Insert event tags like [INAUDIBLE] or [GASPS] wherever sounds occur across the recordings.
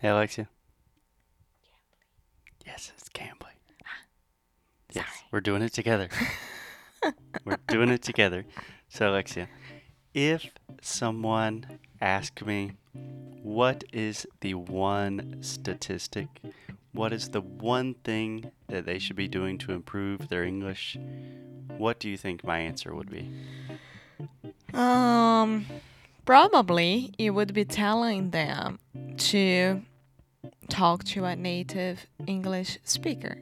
Hey, Alexia. Yes, it's Cambly. [GASPS] Yes, Sorry. we're doing it together. [LAUGHS] we're doing it together. So, Alexia, if someone asked me, what is the one statistic? What is the one thing that they should be doing to improve their English? What do you think my answer would be? Um, probably you would be telling them to talk to a native English speaker.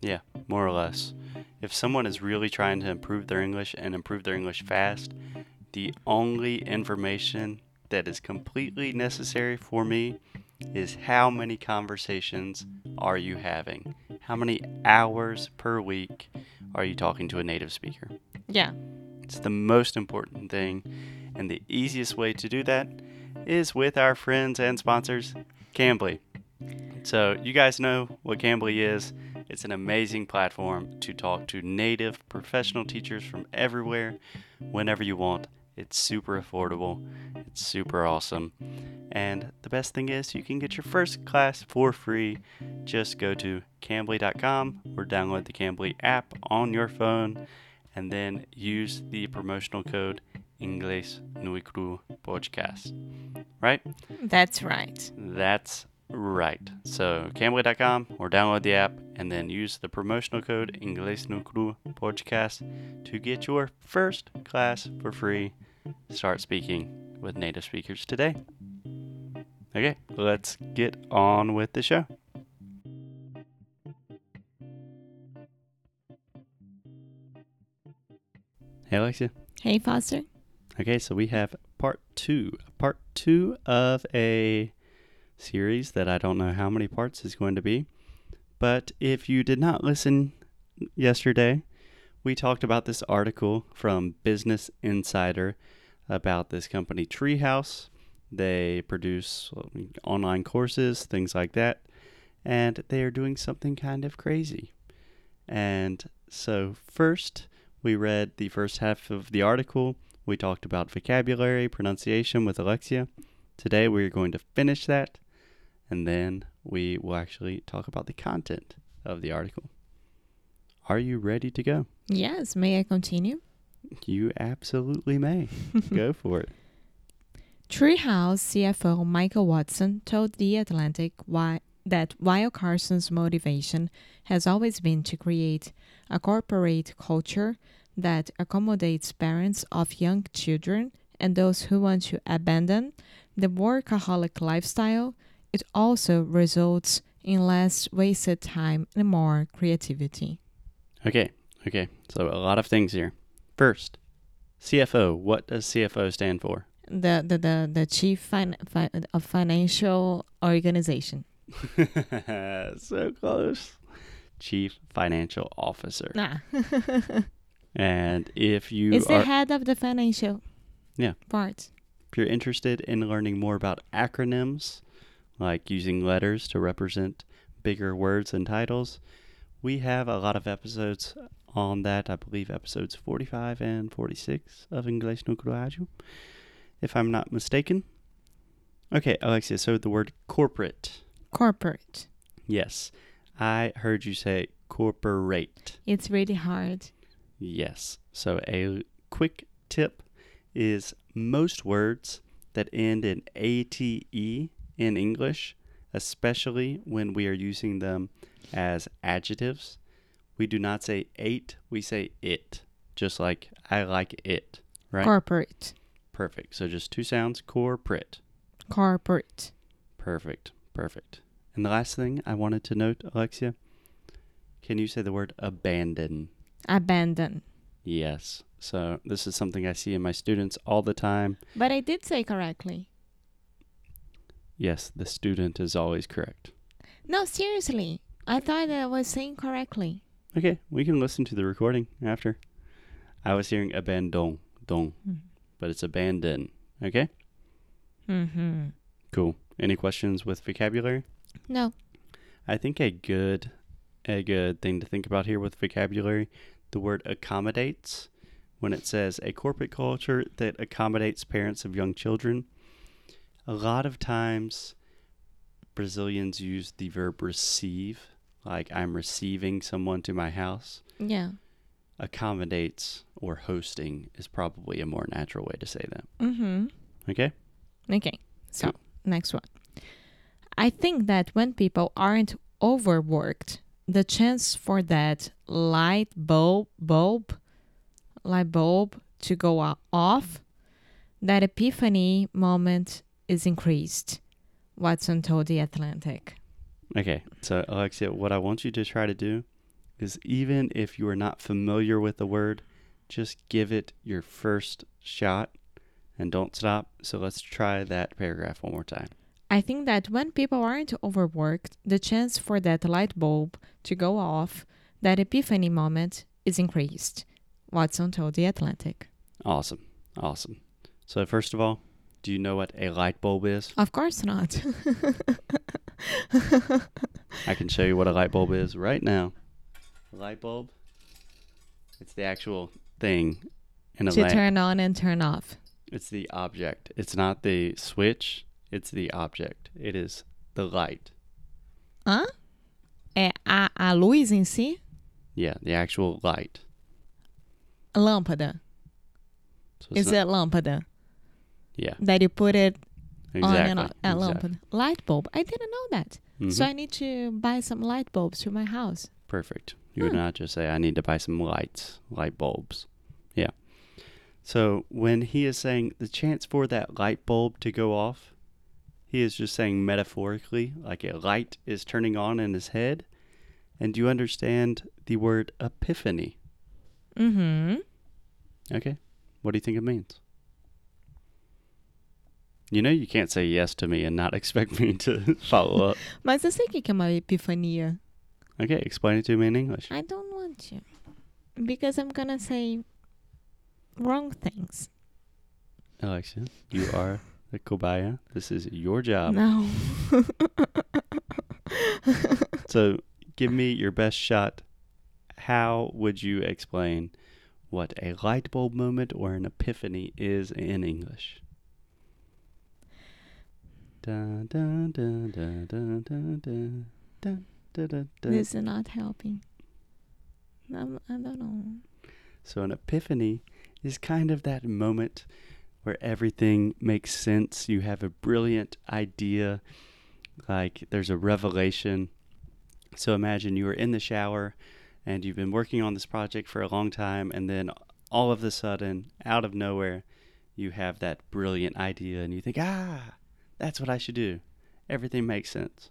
Yeah, more or less. If someone is really trying to improve their English and improve their English fast, the only information that is completely necessary for me is how many conversations are you having? How many hours per week are you talking to a native speaker? Yeah. It's the most important thing, and the easiest way to do that is with our friends and sponsors, Cambly. So, you guys know what Cambly is. It's an amazing platform to talk to native professional teachers from everywhere whenever you want. It's super affordable, it's super awesome. And the best thing is, you can get your first class for free. Just go to cambly.com or download the Cambly app on your phone and then use the promotional code Inglés Nui Cru Podcast. Right? That's right. That's right. So, Cambly.com or download the app and then use the promotional code Inglés Nui Cru Podcast to get your first class for free. Start speaking with native speakers today. Okay, let's get on with the show. Hey, Alexia. Hey, Foster. Okay, so we have part two. Part two of a series that I don't know how many parts is going to be. But if you did not listen yesterday, we talked about this article from Business Insider about this company Treehouse. They produce online courses, things like that, and they are doing something kind of crazy. And so, first, we read the first half of the article. We talked about vocabulary, pronunciation with Alexia. Today we're going to finish that, and then we will actually talk about the content of the article. Are you ready to go? Yes, may I continue? You absolutely may. [LAUGHS] go for it. Treehouse CFO Michael Watson told The Atlantic why, that while Carson's motivation has always been to create a corporate culture that accommodates parents of young children and those who want to abandon the workaholic lifestyle, it also results in less wasted time and more creativity. Okay, okay. So a lot of things here. First, CFO. What does CFO stand for? The the the, the chief fin- fi- of financial organization. [LAUGHS] so close. Chief Financial Officer. Nah. [LAUGHS] And if you it's the head of the financial Yeah. part. if you're interested in learning more about acronyms, like using letters to represent bigger words and titles, we have a lot of episodes on that. I believe episodes 45 and 46 of English no Rádio, if I'm not mistaken. Okay, Alexia, so the word corporate. Corporate. Yes, I heard you say corporate. It's really hard. Yes. So a quick tip is most words that end in ate in English, especially when we are using them as adjectives, we do not say ate, we say it. Just like I like it, right? Corporate. Perfect. So just two sounds, corporate. Corporate. Perfect. Perfect. And the last thing I wanted to note, Alexia, can you say the word abandon? Abandon. Yes. So this is something I see in my students all the time. But I did say correctly. Yes, the student is always correct. No, seriously. I thought I was saying correctly. Okay, we can listen to the recording after. I was hearing abandon, don, but it's abandon. Okay, Mm-hmm. cool. Any questions with vocabulary? No. I think a good, a good thing to think about here with vocabulary, the word accommodates. When it says a corporate culture that accommodates parents of young children, a lot of times Brazilians use the verb receive, like I'm receiving someone to my house. Yeah. Accommodates or hosting is probably a more natural way to say that. Mm-hmm. Okay? Okay. So Cool. next one. I think that when people aren't overworked, the chance for that light bulb bulb light bulb to go off, that epiphany moment is increased. Watson told the Atlantic. Okay. So, Alexia, what I want you to try to do is even if you are not familiar with the word, just give it your first shot and don't stop. So, let's try that paragraph one more time. I think that when people aren't overworked, the chance for that light bulb to go off, that epiphany moment, is increased. Watson told the Atlantic. Awesome. Awesome. So, first of all, do you know what a light bulb is? Of course not. [LAUGHS] I can show you what a light bulb is right now. A light bulb, it's the actual thing in a to lamp. turn on and turn off. It's the object. It's not the switch, it's the object. It is the light. Hã? É a, a luz em si? Yeah, the actual light. Lâmpada. So it's Is not- it lâmpada? Yeah, That you put it exactly. on and off. A exactly. lâmpada. Light bulb. I didn't know that. So Mhm. I need to buy some light bulbs to my house. Perfect. You would Hmm. not just say, I need to buy some lights, light bulbs. Yeah. So when he is saying the chance for that light bulb to go off, he is just saying metaphorically, like a light is turning on in his head. And do you understand the word epiphany? Mm-hmm. Okay. What do you think it means? You know, you can't say yes to me and not [LAUGHS] expect me to [LAUGHS] follow up. [LAUGHS] Mas eu sei o que é uma epifania. Okay, explain it to me in English. I don't want to. Because I'm gonna say wrong things. Alexia, you are Kobaya, this is your job. No. [LAUGHS] so give me your best shot. How would you explain what a light bulb moment or an epiphany is in English? This is not helping. I'm, I do not know. So an epiphany is kind of that moment where everything makes sense. You have a brilliant idea, like there's a revelation. So imagine you are in the shower and you've been working on this project for a long time and then all of a sudden, out of nowhere, you have that brilliant idea and you think, "Ah, that's what I should do." Everything makes sense.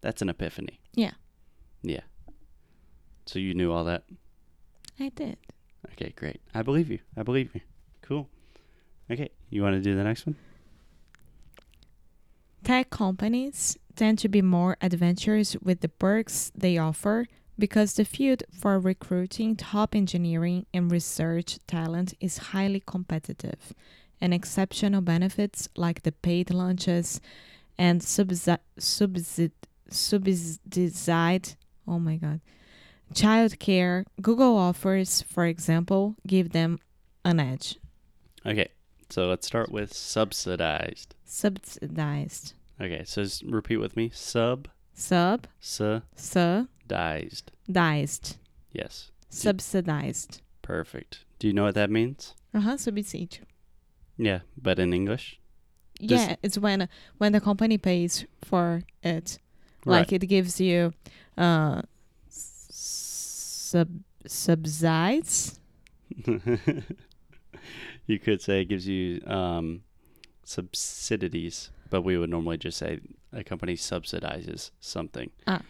That's an epiphany. Yeah. Yeah. So you knew all that? I did. Okay, great. I believe you. I believe you. Cool. Okay, you want to do the next one? Tech companies tend to be more adventurous with the perks they offer because the field for recruiting top engineering and research talent is highly competitive, and exceptional benefits like the paid lunches and subsi- subsid- subsidized oh my god childcare Google offers, for example, give them an edge. Okay, so let's start with subsidized. Subsidized. Okay, so just repeat with me. Sub Sub subsidized. subsidized. Yes, Subsidized. perfect. Do you know what that means? Uh-huh, subsídio. Yeah, but in English? Does- Yeah, it's when when the company pays for it. Like it gives you uh sub subsides. [LAUGHS] you could say it gives you um, subsidies, but we would normally just say a company subsidizes something. Ah.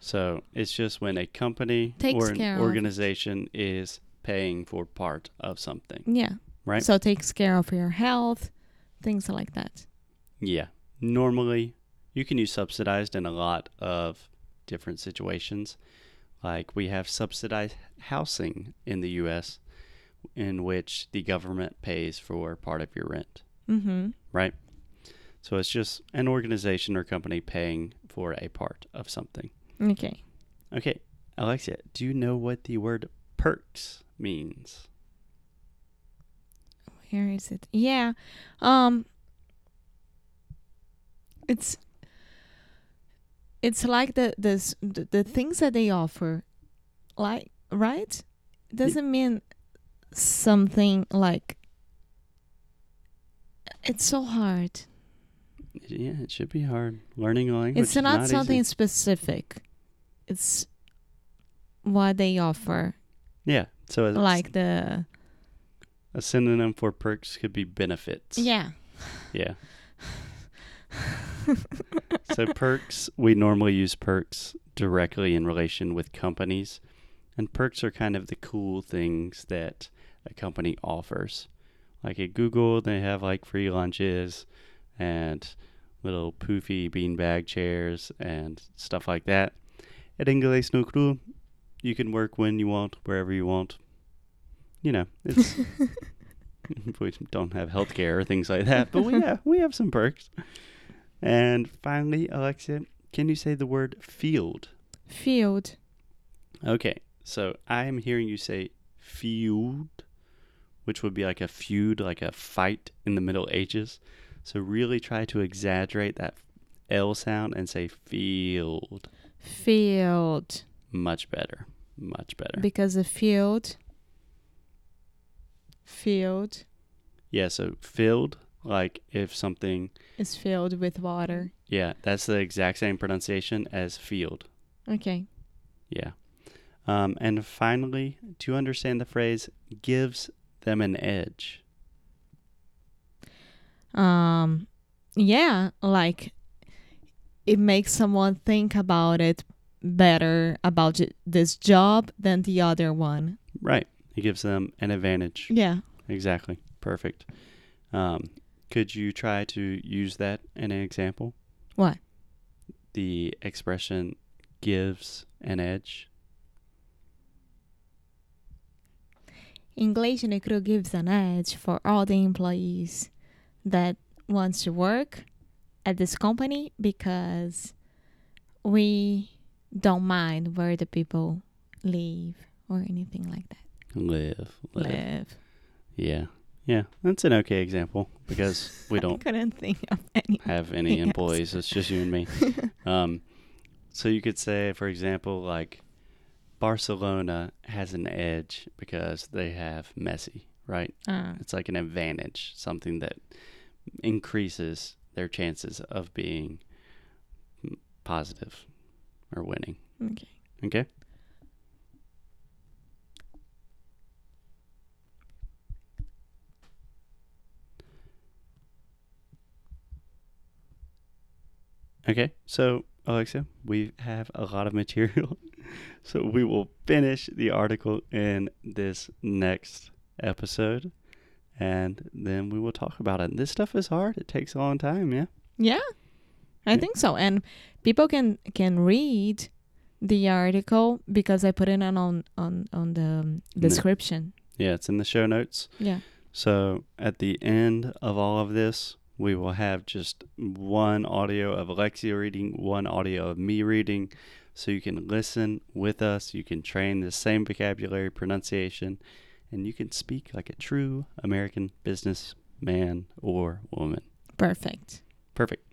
So it's just when a company Takes or an care of- organization is paying for part of something, Yeah. right? So it takes care of your health, things like that. yeah. Normally, you can use subsidized in a lot of different situations. Like we have subsidized housing in the U.S., in which the government pays for part of your rent. Mm-hmm. right? So it's just an organization or company paying for a part of something. Okay. Okay, Alexia, do you know what the word perks means? Where is it? Yeah. Um it's it's like the the, the things that they offer, like right? Doesn't mean something like. It's so hard. Yeah, it should be hard. Learning a language. it's not, not something Easy. specific. It's what they offer, Yeah. So like the a synonym for perks could be benefits. yeah. Yeah. [LAUGHS] so perks, we normally use perks directly in relation with companies, and perks are kind of the cool things that a company offers. Like at Google, they have like free lunches and little poofy beanbag chairs and stuff like that. At Inglés no Cru, you can work when you want, wherever you want. You know, it's [LAUGHS] we don't have healthcare or things like that, but we [LAUGHS] have we have some perks. And finally, Alexia, can you say the word field? Field. Okay, so I am hearing you say feud, which would be like a feud, like a fight in the Middle Ages. So really try to exaggerate that L sound and say field. Field. Much better. Much better. Because the field. Field yeah, so filled, like if something, is filled with water. yeah, that's the exact same pronunciation as field. Okay. Yeah. Um, and finally, to understand the phrase gives them an edge? Um yeah, like it makes someone think about it better about this job than the other one. Right. It gives them an advantage. Yeah. Exactly. Perfect. Um, could you try to use that in an example? What? The expression gives an edge. English Negro gives an edge for all the employees that wants to work at this company because we don't mind where the people live or anything like that. Live. Live. Live. Yeah. Yeah. That's an okay example because we [LAUGHS] don't couldn't think of any. have any [LAUGHS] employees. It's just you and me. [LAUGHS] Um, so you could say, for example, like Barcelona has an edge because they have Messi, right? Ah, It's like an advantage, something that increases their chances of being positive or winning. okay. Okay? Okay, so Alexia, we have a lot of material. [LAUGHS] so we will finish the article in this next episode and then we will talk about it. This stuff is hard. It takes a long time, yeah? Yeah, I Yeah. think so. And people can can read the article because I put it on on on, on the- description. Yeah, it's in the show notes. Yeah. So at the end of all of this, we will have just one audio of Alexia reading, one audio of me reading. So you can listen with us. You can train the same vocabulary, pronunciation, and you can speak like a true American businessman or woman. Perfect. Perfect.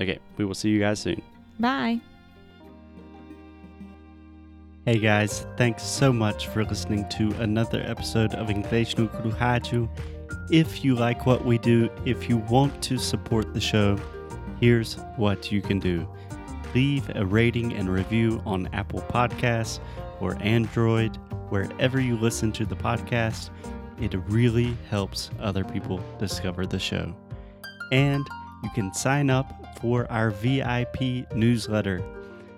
Okay, we will see you guys soon. Bye. Hey guys, thanks so much for listening to another episode of Inglês no Rádio. If you like what we do, if you want to support the show, here's what you can do. Leave a rating and review on Apple Podcasts or Android, wherever you listen to the podcast. It really helps other people discover the show. And you can sign up for our VIP newsletter.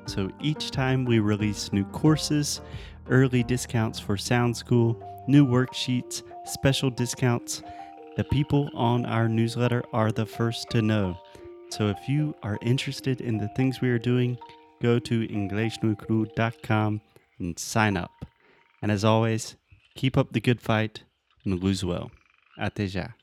So each time we release new courses, early discounts for Sound School, new worksheets, special discounts, the people on our newsletter are the first to know. So if you are interested in the things we are doing, go to inglesnuecru.com and sign up. And as always, keep up the good fight and lose well. Até já.